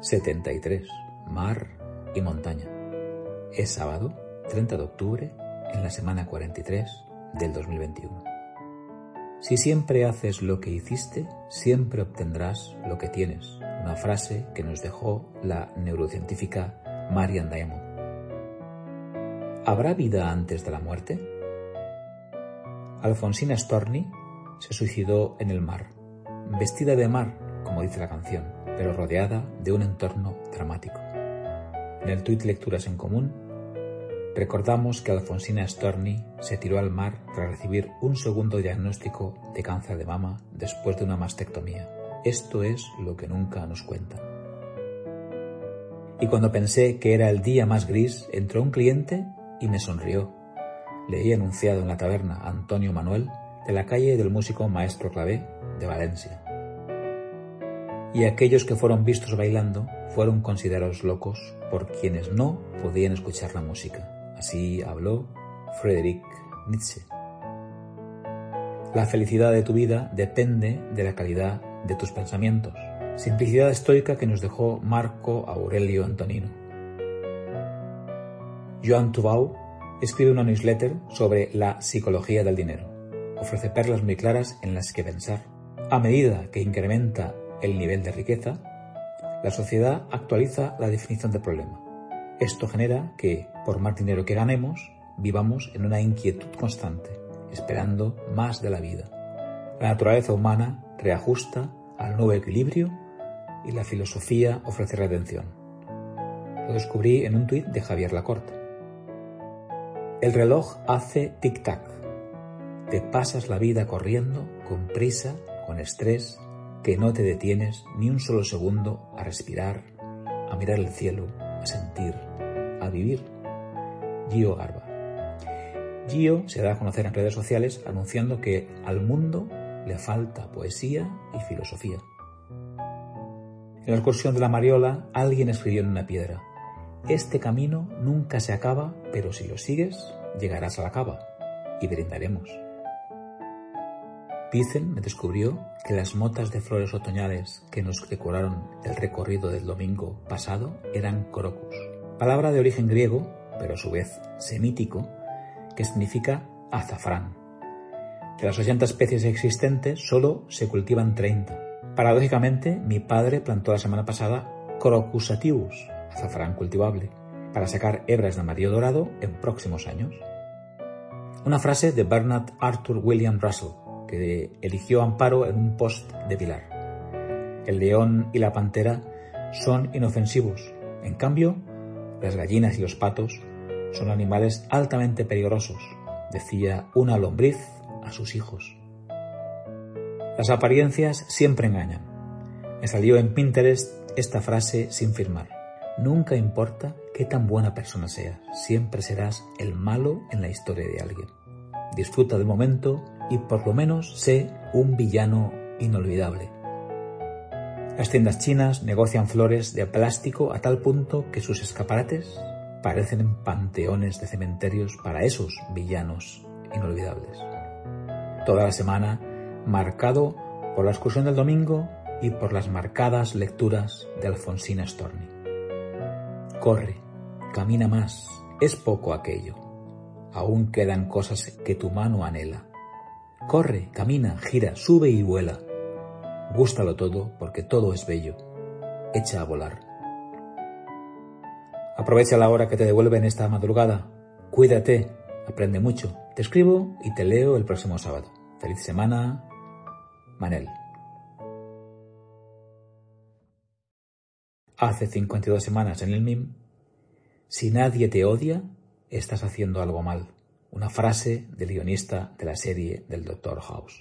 73. Mar y montaña. Es sábado, 30 de octubre, en la semana 43 del 2021. Si siempre haces lo que hiciste, siempre obtendrás lo que tienes. Una frase que nos dejó la neurocientífica Marian Diamond. ¿Habrá vida antes de la muerte? Alfonsina Storni se suicidó en el mar, vestida de mar, como dice la canción pero rodeada de un entorno dramático. En el tuit Lecturas en Común, recordamos que Alfonsina Storni se tiró al mar tras recibir un segundo diagnóstico de cáncer de mama después de una mastectomía. Esto es lo que nunca nos cuentan. Y cuando pensé que era el día más gris, entró un cliente y me sonrió. Leí anunciado en la taberna Antonio Manuel de la calle del músico Maestro Clavé de Valencia y aquellos que fueron vistos bailando fueron considerados locos por quienes no podían escuchar la música. Así habló Friedrich Nietzsche. La felicidad de tu vida depende de la calidad de tus pensamientos. Simplicidad estoica que nos dejó Marco Aurelio Antonino. Joan Tubau escribe una newsletter sobre la psicología del dinero. Ofrece perlas muy claras en las que pensar. A medida que incrementa el nivel de riqueza, la sociedad actualiza la definición de problema. Esto genera que, por más dinero que ganemos, vivamos en una inquietud constante, esperando más de la vida. La naturaleza humana reajusta al nuevo equilibrio y la filosofía ofrece redención. Lo descubrí en un tuit de Javier Lacorte. El reloj hace tic-tac. Te pasas la vida corriendo, con prisa, con estrés, que no te detienes ni un solo segundo a respirar, a mirar el cielo, a sentir, a vivir. Gio Garba. Gio se da a conocer en redes sociales anunciando que al mundo le falta poesía y filosofía. En la excursión de la Mariola, alguien escribió en una piedra, Este camino nunca se acaba, pero si lo sigues, llegarás a la cava y brindaremos. Dicen, me descubrió, que las motas de flores otoñales que nos decoraron el recorrido del domingo pasado eran crocus, palabra de origen griego, pero a su vez semítico, que significa azafrán. De las 80 especies existentes, solo se cultivan 30. Paradójicamente, mi padre plantó la semana pasada Crocus azafrán cultivable, para sacar hebras de amarillo dorado en próximos años. Una frase de Bernard Arthur William Russell, que eligió amparo en un post de pilar. El león y la pantera son inofensivos. En cambio, las gallinas y los patos son animales altamente peligrosos, decía una lombriz a sus hijos. Las apariencias siempre engañan. Me salió en Pinterest esta frase sin firmar. Nunca importa qué tan buena persona seas, siempre serás el malo en la historia de alguien. Disfruta del momento y por lo menos sé un villano inolvidable. Las tiendas chinas negocian flores de plástico a tal punto que sus escaparates parecen panteones de cementerios para esos villanos inolvidables. Toda la semana marcado por la excursión del domingo y por las marcadas lecturas de Alfonsina Storni. Corre, camina más, es poco aquello. Aún quedan cosas que tu mano anhela Corre, camina, gira, sube y vuela. Gústalo todo porque todo es bello. Echa a volar. Aprovecha la hora que te devuelven esta madrugada. Cuídate, aprende mucho. Te escribo y te leo el próximo sábado. Feliz semana, Manel. Hace 52 semanas en el MIM, si nadie te odia, estás haciendo algo mal una frase del guionista de la serie del Dr. House.